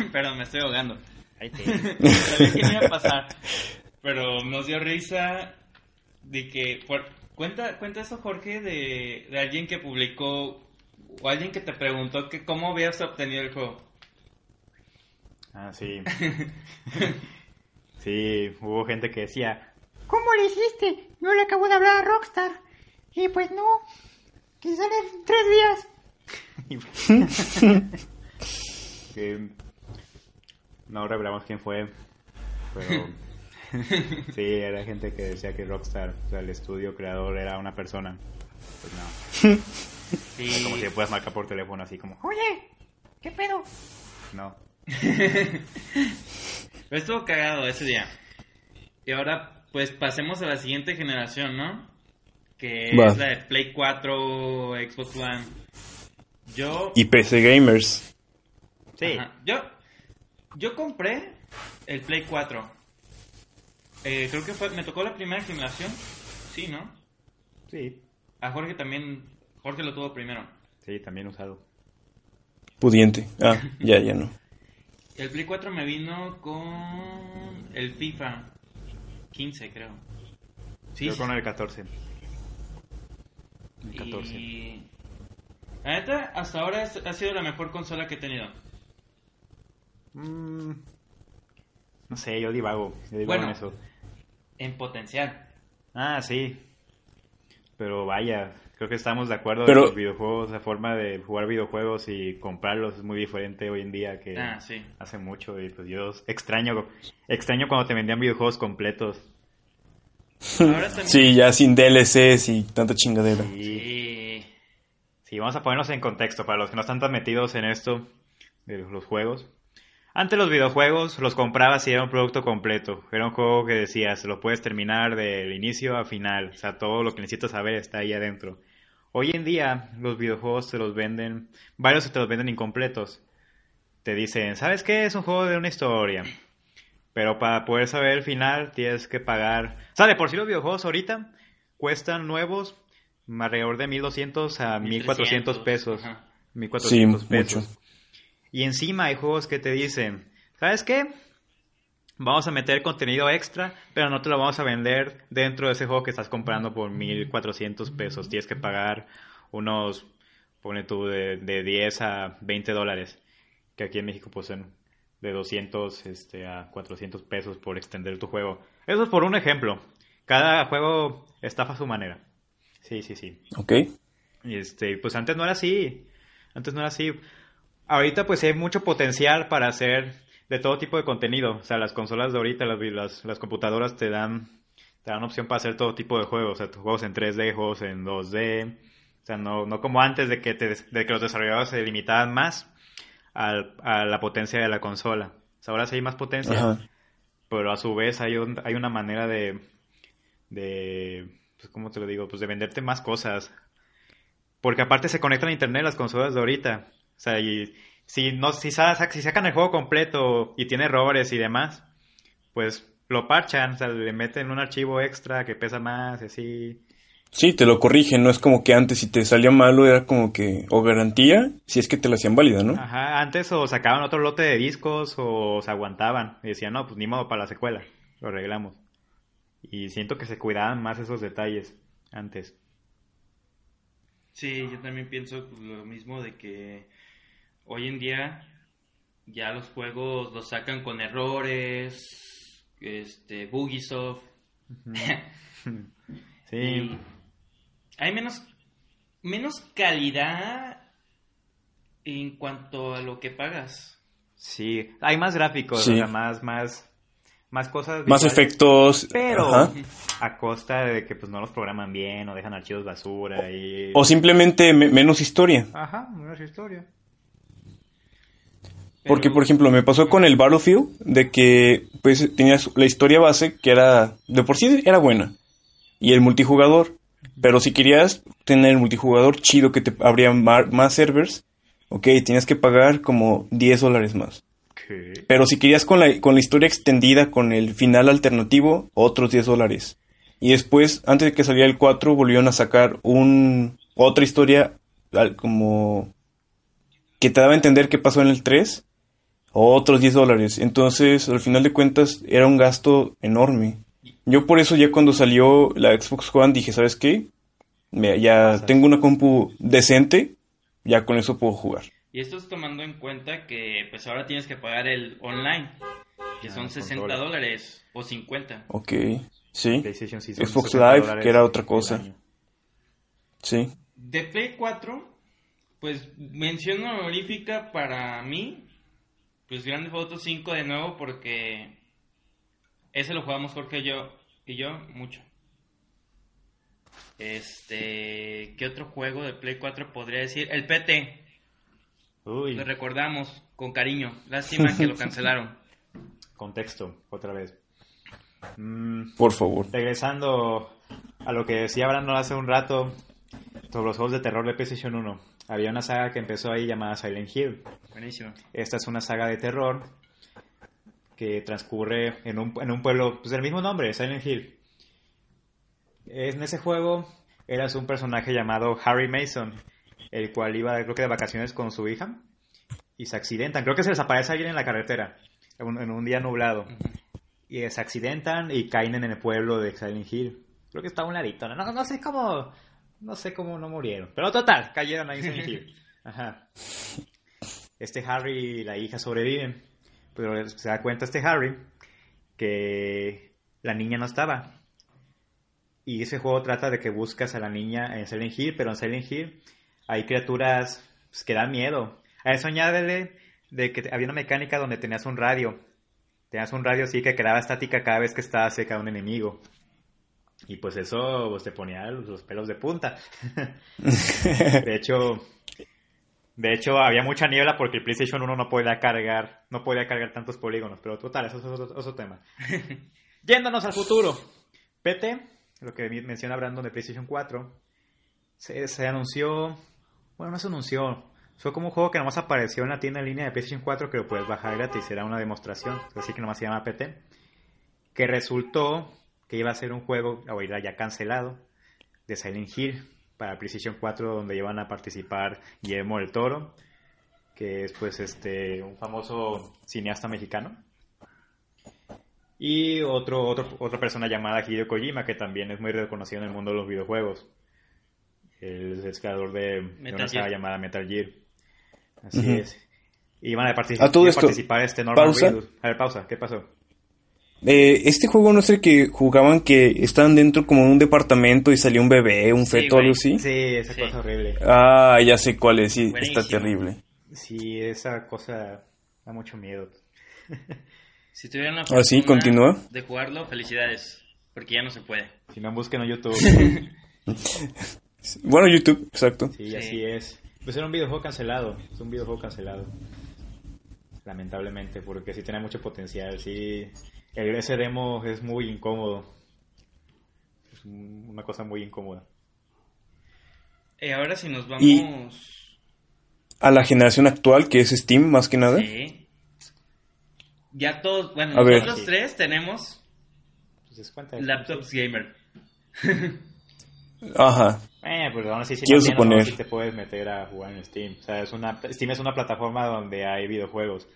Perdón, me estoy ahogando. Sabía que me iba a pasar. Pero nos dio risa de que... por- Cuenta, cuenta eso, Jorge, de, de alguien que publicó o alguien que te preguntó que cómo habías obtenido el juego. Ah, sí. Sí, hubo gente que decía, ¿Cómo le hiciste? Yo le acabo de hablar a Rockstar. Y pues no. Que sale en tres días. que no revelamos quién fue, pero sí, era gente que decía que Rockstar, o sea, el estudio creador era una persona. Pues no, Sí. como si puedas marcar por teléfono así como, Oye, ¿qué pedo? no. Pero estuvo cagado ese día. Y ahora, pues pasemos a la siguiente generación, ¿no? Que Va. es la de Play 4, Xbox One. Yo. Y PC Gamers. Sí, Ajá. Yo, yo compré el Play 4. Eh, creo que fue, me tocó la primera generación. Sí, ¿no? sí, A Jorge también. Jorge lo tuvo primero. sí, también usado. Pudiente. Ah, ya, ya no. El Play 4 me vino con el FIFA 15, creo. Sí, Yo con el 14. El Y 14. La neta, hasta ahora es- ha sido la mejor consola que he tenido. Mm, no sé, yo divago, yo divago Bueno. en eso. En potencial. Ah, sí. Pero vaya, creo que estamos de acuerdo Pero- que los videojuegos, la forma de jugar videojuegos y comprarlos es muy diferente hoy en día que Ah, sí. hace mucho y pues yo extraño extraño cuando te vendían videojuegos completos. Ahora también. Sí, ya sin DLCs y tanta chingadera. Sí. sí, vamos a ponernos en contexto para los que no están tan metidos en esto de los juegos. Antes los videojuegos los comprabas y era un producto completo. Era un juego que decías, lo puedes terminar del inicio a final. O sea, todo lo que necesitas saber está ahí adentro. Hoy en día los videojuegos te los venden, varios te los venden incompletos. Te dicen, ¿sabes qué? Es un juego de una historia. Pero para poder saber el final tienes que pagar... Sale, por si los videojuegos ahorita cuestan nuevos alrededor de 1200 a 1400 pesos. Ajá. 1400 Sí, pesos. mucho. Y encima hay juegos que te dicen, ¿sabes qué? Vamos a meter contenido extra, pero no te lo vamos a vender dentro de ese juego que estás comprando por 1400 pesos. Tienes que pagar unos, pone tú, de, de 10 a 20 dólares. Que aquí en México pues son de 200 este, a 400 pesos por extender tu juego. Eso es por un ejemplo. Cada juego estafa a su manera. Sí, sí, sí. ¿Ok? Y este, pues antes no era así. Antes no era así. Ahorita pues hay mucho potencial para hacer de todo tipo de contenido. O sea, las consolas de ahorita, las, las, las computadoras te dan, te dan opción para hacer todo tipo de juegos. O sea, juegos en 3D, juegos en 2D. O sea, no, no como antes de que, te, de que los desarrolladores se limitaban más al- a la potencia de la consola. O sea, ahora sí hay más potencia Ajá. pero a su vez hay, un- hay una manera de, de, pues, ¿cómo te lo digo? Pues de venderte más cosas. Porque aparte se conectan a internet las consolas de ahorita. O sea, y si, no, si, si sacan el juego completo y tiene errores y demás, pues lo parchan, o sea, le meten un archivo extra que pesa más y así. Sí, te lo corrigen, no es como que antes si te salía malo era como que o garantía, si es que te la hacían válida, ¿no? Ajá, antes o sacaban otro lote de discos o se aguantaban y decían, no, pues ni modo para la secuela, lo arreglamos. Y siento que se cuidaban más esos detalles antes. Sí, yo también pienso lo mismo de que hoy en día ya los juegos los sacan con errores, este, Bugisoft. Sí, y hay menos, menos calidad en cuanto a lo que pagas. sí, hay más gráficos, Sí. o sea, más, más, más cosas. Más visuales, efectos. Pero ajá. a costa de que pues no los programan bien o dejan archivos basura y... O simplemente me- menos historia. Ajá, no es Porque, por ejemplo, me pasó con el Battlefield de que pues tenías la historia base que era, de por sí era buena. Y el multijugador. Pero si querías tener el multijugador chido que te abría ma- más servers, ok, tenías que pagar como 10 dólares más. Pero si querías con la, con la historia extendida, con el final alternativo, otros 10 dólares. Y después, antes de que saliera el 4, volvieron a sacar un, otra historia como que te daba a entender qué pasó en el 3, otros 10 dólares. Entonces, al final de cuentas, era un gasto enorme. Yo por eso ya cuando salió la Xbox One dije, ¿sabes qué? Me- ya tengo una compu decente, ya con eso puedo jugar. Y esto es tomando en cuenta que pues ahora tienes que pagar el online, que Ah, son con 60 dólar. dólares o 50. Ok, sí, PlayStation sí son Xbox 60 Live, que era otra cosa. sí. De Play 4, pues mención honorífica para mí, pues Grande Auto 5 de nuevo porque ese lo jugamos Jorge y yo, y yo mucho. Este, ¿qué otro juego de Play 4 podría decir? El PT, Uy, lo recordamos con cariño. Lástima que lo cancelaron. contexto, otra vez. Mm, Por favor. regresando a lo que decía Brandon hace un rato sobre los juegos de terror de PlayStation 1. Había una saga que empezó ahí llamada Silent Hill. Buenísimo. Esta es una saga de terror que transcurre en un, en un pueblo pues, del mismo nombre, Silent Hill. En ese juego eras un personaje llamado Harry Mason, el cual iba, creo que de vacaciones con su hija, y se accidentan. Creo que se les aparece alguien en la carretera, en un, en un día nublado. Y se accidentan y caen en el pueblo de Silent Hill. Creo que está a un ladito. No, no sé cómo. No sé cómo no murieron. Pero total, cayeron ahí en Silent Hill. Ajá. Este Harry y la hija sobreviven. Pero se da cuenta este Harry que la niña no estaba. Y ese juego trata de que buscas a la niña en Silent Hill, pero en Silent Hill hay criaturas pues, que dan miedo. A eso añádele de que había una mecánica donde tenías un radio. Tenías un radio así que quedaba estática cada vez que estaba cerca de un enemigo. Y pues eso pues, te ponía los pelos de punta. de hecho, de hecho había mucha niebla porque el PlayStation 1 no podía cargar, no podía cargar tantos polígonos, pero total, eso es otro, otro tema. Yéndonos al futuro. PT, lo que menciona Brandon de PlayStation 4, se, se anunció, bueno, no se anunció, fue como un juego que nomás apareció en la tienda en línea de PlayStation 4 que lo puedes bajar gratis, era una demostración, así que nomás se llama PT, que resultó que iba a ser un juego, ahorita ya cancelado, de Silent Hill para PlayStation 4 donde iban a participar Guillermo del Toro, que es pues este un famoso cineasta mexicano. Y otro, otro, otra persona llamada Hideo Kojima, que también es muy reconocido en el mundo de los videojuegos. Él es el creador de, una saga llamada Metal Gear. Así es. Y iban a, partici- A todo iba a esto, participar este Norman pausa. Reedus. A ver, pausa, ¿qué pasó? Eh, este juego no es el que jugaban que estaban dentro como de un departamento y salía un bebé, un Sí, feto, algo así. Sí, esa Sí. cosa horrible. Ah, ya sé cuál es, sí, Buenísimo. está terrible. Sí, esa cosa da mucho miedo. Si tuvieran la sí, fortuna continúa. de jugarlo, felicidades, porque ya no se puede. Si no, busquen en YouTube. Bueno, YouTube, exacto. Sí, Sí. así es. Pues era un videojuego cancelado. Es un videojuego cancelado. Lamentablemente, porque sí tiene mucho potencial. Sí, ese demo es muy incómodo. es un- una cosa muy incómoda. Eh, ahora si nos Y- vamos... A la generación actual, que es Steam, más que nada. Sí. Ya todos, bueno, A nosotros tres tenemos cuenta laptops gamer. Ajá. Eh, pero aún así, si Quiero no suponer. así te puedes meter a jugar en Steam. O sea, es una, Steam es una plataforma donde hay videojuegos.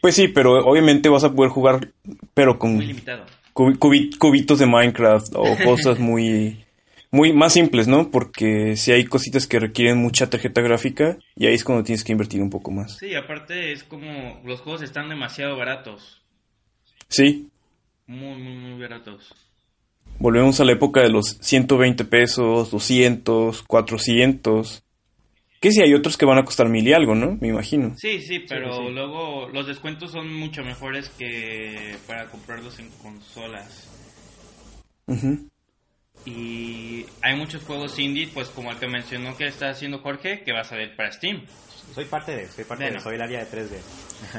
Pues sí, pero obviamente vas a poder jugar, pero con Muy limitado. cubi- cubi- cubitos de Minecraft o cosas muy, muy más simples, ¿no? Porque si hay cositas que requieren mucha tarjeta gráfica y ahí es cuando tienes que invertir un poco más. Sí, aparte es como los juegos están demasiado baratos. Sí, Muy, muy, muy baratos. volvemos a la época de los 120 pesos, 200, 400. Que sí, hay otros que van a costar mil y algo, ¿no? Me imagino. Sí, sí, pero sí. luego los descuentos son mucho mejores que para comprarlos en consolas. Ujú. Y hay muchos juegos indie, pues como el que mencionó que está haciendo Jorge, que va a salir para Steam. Soy parte de, soy parte Bueno. de, soy el área de 3D.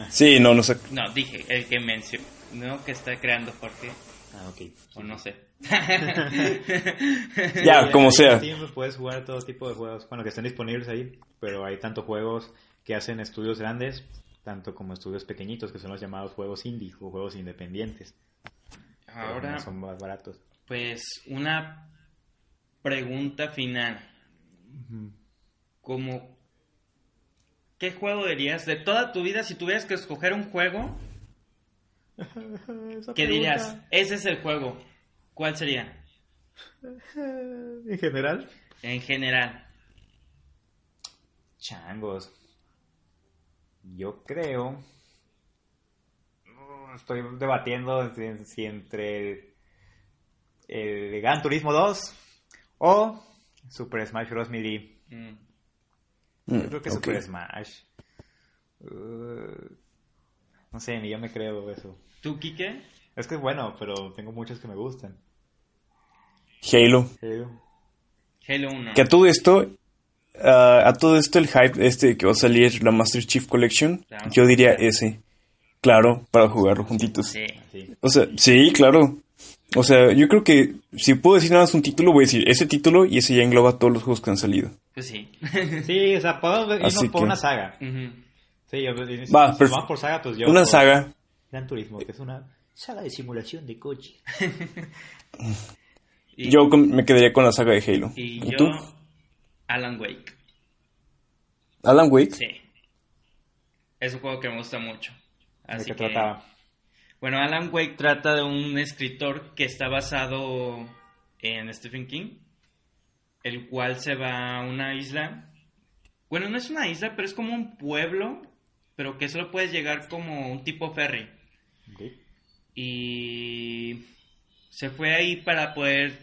Sí, no, no sé. No, dije, el que mencionó que está creando Jorge, Ah, ok. o no sé. Ya, como En sea. Steam pues, puedes jugar todo tipo de juegos, bueno, que estén disponibles ahí, pero hay tanto juegos que hacen estudios grandes, tanto como estudios pequeñitos, que son los llamados juegos indie o juegos independientes. Ahora, no son más baratos. pues una pregunta final. Como, ¿qué juego dirías de toda tu vida si tuvieras que escoger un juego? ¿Qué dirías? Ese es el juego. ¿Cuál sería? En general, En general. changos. Yo creo. Mm, Estoy debatiendo si, entre el, el Gran Turismo 2 o Super Smash Bros. Melee. Mm. Mm, Yo creo que ok. Super Smash. Uh, no sé, ni yo me creo eso. ¿Tú, Kike? Es que es bueno, pero tengo muchos que me gustan. Halo. Halo. Halo 1. Que a todo esto, ah, a todo esto el hype este que va a salir la Master Chief Collection, Claro. yo diría ese. Claro, para jugarlo juntitos. Sí. Sí. O sea, sí, claro. O sea, yo creo que si puedo decir nada más un título, voy a decir ese título y ese ya engloba todos los juegos que han salido. Pues sí. Sí, o sea, podemos irnos Así por que- una saga. Ujú. Sí, yo, si, Va, si perf- vamos por saga, pues yo. Una saga. Gran Turismo, que es una saga de simulación de coche. Y, Yo con- me quedaría con la saga de Halo. y ¿Y yo, tú? Alan Wake. Alan Wake. Sí. Es un juego que me gusta mucho. ¿De Así qué que, trataba? Bueno, Alan Wake trata de un escritor que está basado en Stephen King, el cual se va a una isla. Bueno, no es una isla, pero es como un pueblo, pero que solo puedes llegar como un tipo ferry. Ok. Y se fue ahí para poder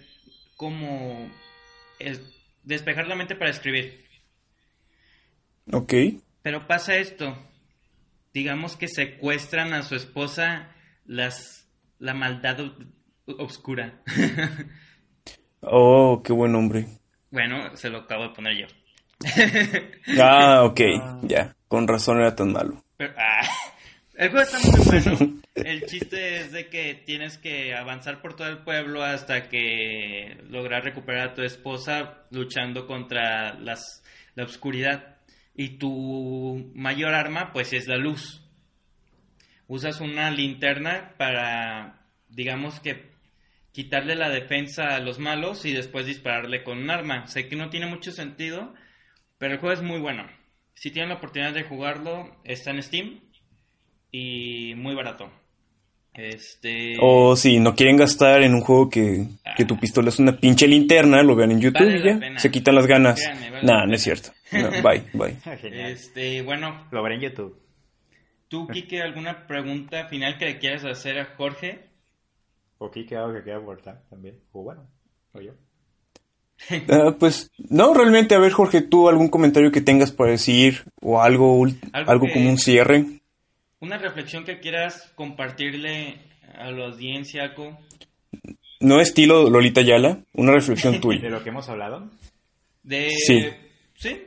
como es- despejar la mente para escribir. Ok. Pero pasa esto. Digamos que secuestran a su esposa las la maldad o- oscura. Oh, qué buen hombre. bueno, se lo acabo de poner yo. Ah, ok. Ya. Con razón era tan malo. Pero, ah, el juego está muy bueno. El chiste es de que tienes que avanzar por todo el pueblo hasta que lograr recuperar a tu esposa luchando contra las, la oscuridad. Y tu mayor arma, pues, es la luz. Usas una linterna para, digamos que, quitarle la defensa a los malos y después dispararle con un arma. Sé que no tiene mucho sentido, pero el juego es muy bueno. Si tienen la oportunidad de jugarlo, está en Steam y muy barato. Este. O si no quieren gastar en un juego que, que tu pistola es una pinche linterna, lo vean en YouTube Vale y ya. pena. Se quitan las ganas. Créanme, vale nah, la no es cierto. No, bye, bye. Genial. Este, bueno, Lo veré en YouTube. tú, Kike, ¿alguna pregunta final que le quieras hacer a Jorge? O Kike, algo que quiera aportar también. O bueno, o yo. Ah, pues, no, realmente, a ver, Jorge, tú algún comentario que tengas para decir o algo, Algo algo, que- como un cierre. Una reflexión que quieras compartirle a la audiencia, Co. No estilo Lolita Yala, una reflexión De tuya. lo que hemos hablado. De. Sí. Sí.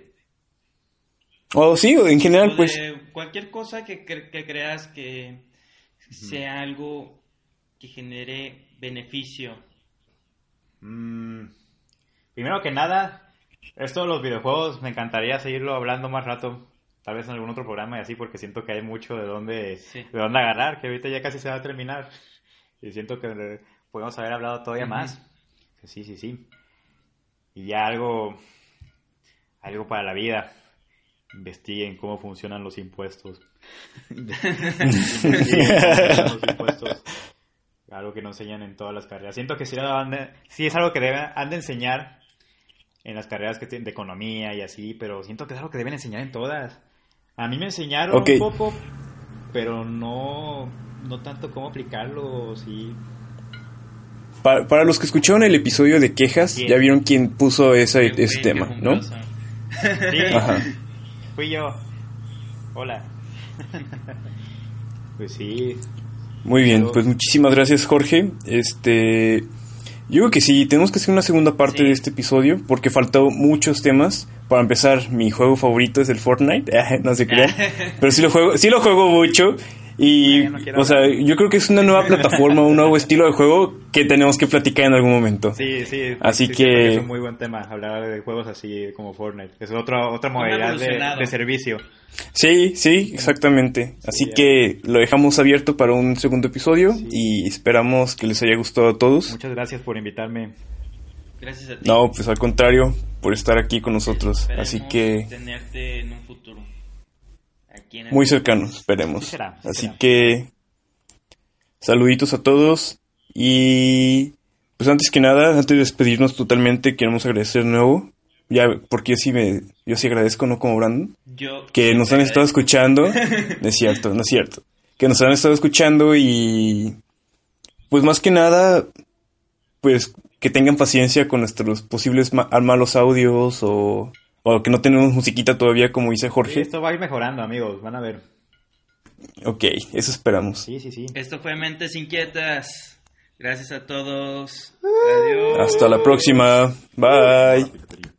O sí, o en general, o pues, de cualquier cosa que, cre- que creas que sea algo que genere beneficio Mm, primero que nada, esto de los videojuegos me encantaría seguirlo hablando más rato. Tal vez en algún otro programa y así, porque siento que hay mucho de dónde, Sí. de dónde agarrar, que ahorita ya casi se va a terminar. Y siento que podemos haber hablado todavía más. Sí, sí, sí. Y ya algo, algo para la vida. Investiguen cómo funcionan los impuestos. Investiguen cómo funcionan los impuestos. Algo que no enseñan en todas las carreras. Siento que sí, sí es algo que deben, han de enseñar en las carreras que tienen de economía y así, pero siento que es algo que deben enseñar en todas. A mí me enseñaron un poco, pero no, no tanto cómo aplicarlo, sí. Para, para los que escucharon el episodio de quejas, Bien. ya vieron quién puso ese, Qué ese tema, qué ¿no? Sí, Ajá. fui yo. Hola. pues sí, Muy bien, pues muchísimas gracias Jorge. Este, yo creo que sí, tenemos que hacer una segunda parte Sí. de este episodio porque faltó muchos temas. Para empezar, mi juego favorito es el Fortnite, no se crean, pero sí lo juego, sí lo juego mucho y, Ah, no o sea, hablar. yo creo que es una nueva plataforma, un nuevo estilo de juego que tenemos que platicar en algún momento. sí, sí. Así sí, que- es un muy buen tema hablar de juegos así como Fortnite. Es otra, otra modalidad de, servicio. Sí, sí, exactamente. Así que lo dejamos abierto para un segundo episodio y esperamos que les haya gustado a todos. Muchas gracias por invitarme. Gracias a ti. No, pues al contrario, por estar aquí con nosotros. Esperemos Así que tenerte en un futuro. Aquí en el- muy cercano, esperemos. Sí será, sí Así será. que saluditos a todos y pues antes que nada, antes de despedirnos totalmente, queremos agradecer de nuevo. Ya, porque yo sí me, yo sí agradezco, no como Brandon, Yo que nos han estado escuchando. No es cierto, no es cierto. Que nos han estado escuchando y pues más que nada, pues que tengan paciencia con nuestros posibles ma- malos audios o, o que no tenemos musiquita todavía, como dice Sí, Jorge. esto va a ir mejorando, amigos. Van a ver. Ok, eso esperamos. Sí, sí, sí. Esto fue Mentes Inquietas. Gracias a todos. Adiós. Hasta la próxima. Bye.